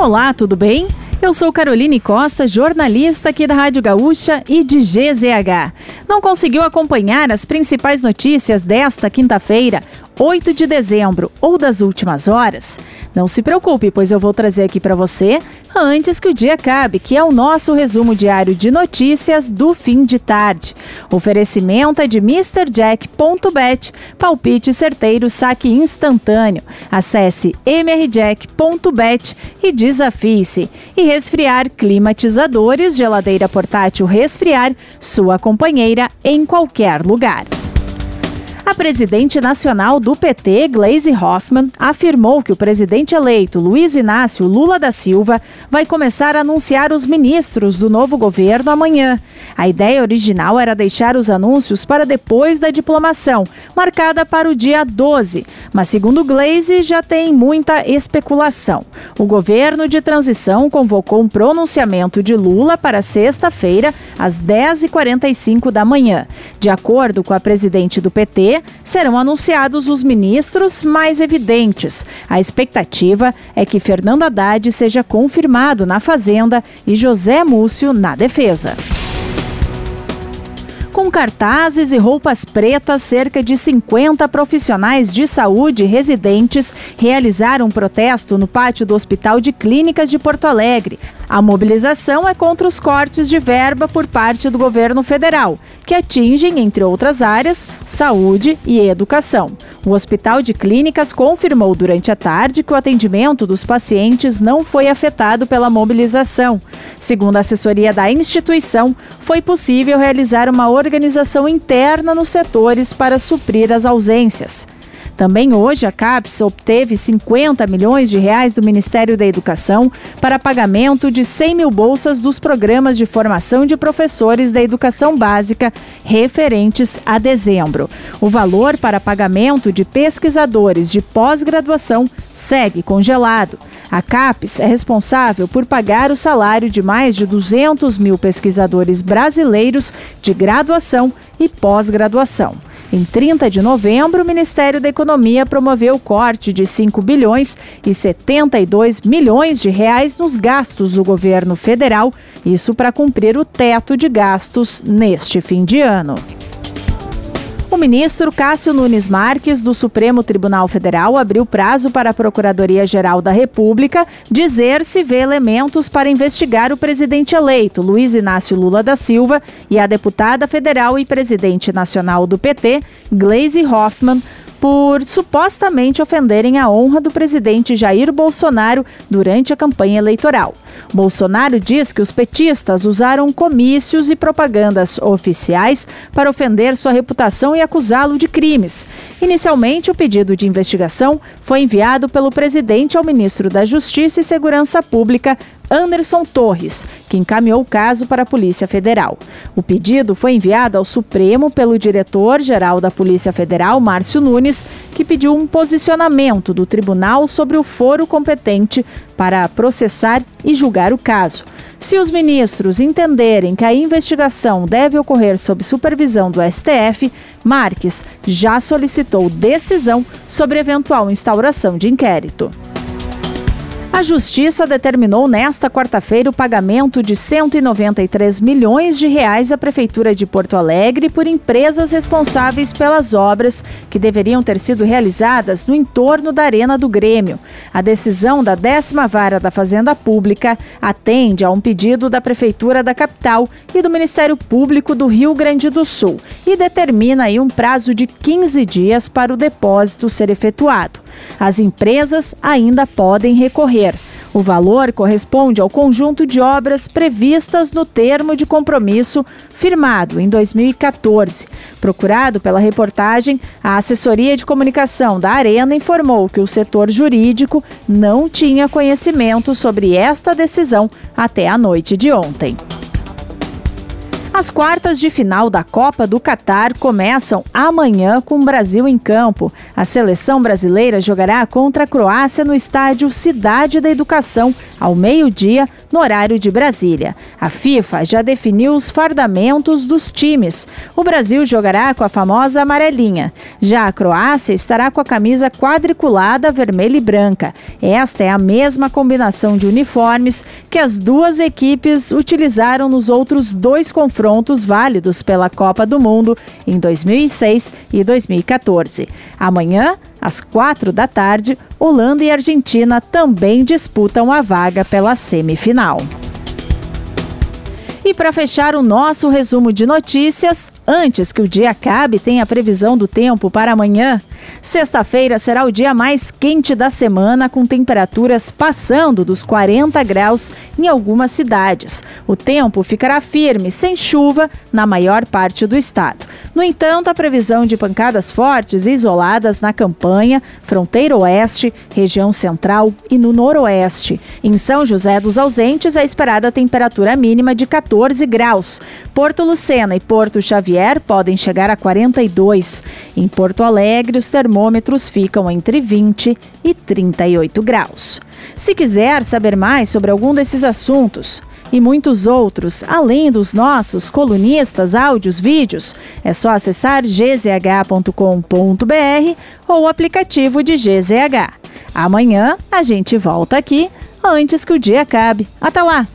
Olá, tudo bem? Eu sou Caroline Costa, jornalista aqui da Rádio Gaúcha e de GZH. Não conseguiu acompanhar as principais notícias desta quinta-feira? 8 de dezembro ou das últimas horas? Não se preocupe, pois eu vou trazer aqui para você antes que o dia acabe, que é o nosso resumo diário de notícias do fim de tarde. Oferecimento é de MrJack.bet, palpite certeiro, saque instantâneo. Acesse mrjack.bet e desafie-se. E resfriar climatizadores, geladeira portátil resfriar, sua companheira em qualquer lugar. A presidente nacional do PT, Gleisi Hoffmann, afirmou que o presidente eleito Luiz Inácio Lula da Silva vai começar a anunciar os ministros do novo governo amanhã. A ideia original era deixar os anúncios para depois da diplomação, marcada para o dia 12, mas segundo Gleisi já tem muita especulação. O governo de transição convocou um pronunciamento de Lula para sexta-feira, às 10h45 da manhã. De acordo com a presidente do PT, serão anunciados os ministros mais evidentes. A expectativa é que Fernando Haddad seja confirmado na Fazenda e José Múcio na Defesa. Com cartazes e roupas pretas, cerca de 50 profissionais de saúde residentes realizaram um protesto no pátio do Hospital de Clínicas de Porto Alegre. A mobilização é contra os cortes de verba por parte do governo federal, que atingem, entre outras áreas, saúde e educação. O Hospital de Clínicas confirmou durante a tarde que o atendimento dos pacientes não foi afetado pela mobilização. Segundo a assessoria da instituição, foi possível realizar uma organização interna nos setores para suprir as ausências. Também hoje a CAPES obteve 50 milhões de reais do Ministério da Educação para pagamento de 100 mil bolsas dos programas de formação de professores da educação básica referentes a dezembro. O valor para pagamento de pesquisadores de pós-graduação segue congelado. A CAPES é responsável por pagar o salário de mais de 200 mil pesquisadores brasileiros de graduação e pós-graduação. Em 30 de novembro, o Ministério da Economia promoveu o corte de 5 bilhões e 72 milhões de reais nos gastos do governo federal, isso para cumprir o teto de gastos neste fim de ano. Ministro Cássio Nunes Marques, do Supremo Tribunal Federal, abriu prazo para a Procuradoria-Geral da República dizer se vê elementos para investigar o presidente eleito, Luiz Inácio Lula da Silva, e a deputada federal e presidente nacional do PT, Gleisi Hoffmann, por supostamente ofenderem a honra do presidente Jair Bolsonaro durante a campanha eleitoral. Bolsonaro diz que os petistas usaram comícios e propagandas oficiais para ofender sua reputação e acusá-lo de crimes. Inicialmente, o pedido de investigação foi enviado pelo presidente ao ministro da Justiça e Segurança Pública, Anderson Torres, que encaminhou o caso para a Polícia Federal. O pedido foi enviado ao Supremo pelo diretor-geral da Polícia Federal, Márcio Nunes, que pediu um posicionamento do tribunal sobre o foro competente para processar e julgar o caso. Se os ministros entenderem que a investigação deve ocorrer sob supervisão do STF, Marques já solicitou decisão sobre eventual instauração de inquérito. A Justiça determinou nesta quarta-feira o pagamento de 193 milhões de reais à Prefeitura de Porto Alegre por empresas responsáveis pelas obras que deveriam ter sido realizadas no entorno da Arena do Grêmio. A decisão da décima vara da Fazenda Pública atende a um pedido da Prefeitura da capital e do Ministério Público do Rio Grande do Sul e determina aí um prazo de 15 dias para o depósito ser efetuado. As empresas ainda podem recorrer. O valor corresponde ao conjunto de obras previstas no termo de compromisso firmado em 2014. Procurado pela reportagem, a assessoria de comunicação da Arena informou que o setor jurídico não tinha conhecimento sobre esta decisão até a noite de ontem. As quartas de final da Copa do Catar começam amanhã com o Brasil em campo. A seleção brasileira jogará contra a Croácia no estádio Cidade da Educação, ao meio-dia, no horário de Brasília. A FIFA já definiu os fardamentos dos times. O Brasil jogará com a famosa amarelinha. Já a Croácia estará com a camisa quadriculada vermelha e branca. Esta é a mesma combinação de uniformes que as duas equipes utilizaram nos outros dois confrontos válidos pela Copa do Mundo em 2006 e 2014. Amanhã, às quatro da tarde, Holanda e Argentina também disputam a vaga pela semifinal. E para fechar o nosso resumo de notícias, antes que o dia acabe, tem a previsão do tempo para amanhã. Sexta-feira será o dia mais quente da semana, com temperaturas passando dos 40 graus em algumas cidades. O tempo ficará firme, sem chuva, na maior parte do estado. No entanto, a previsão de pancadas fortes e isoladas na campanha, fronteira oeste, região central e no noroeste. Em São José dos Ausentes, é esperada temperatura mínima de 14 graus. Porto Lucena e Porto Xavier podem chegar a 42. Em Porto Alegre, os termômetros ficam entre 20 e 38 graus. Se quiser saber mais sobre algum desses assuntos, e muitos outros, além dos nossos colunistas, áudios, vídeos, é só acessar gzh.com.br ou o aplicativo de GZH. Amanhã a gente volta aqui antes que o dia acabe. Até lá!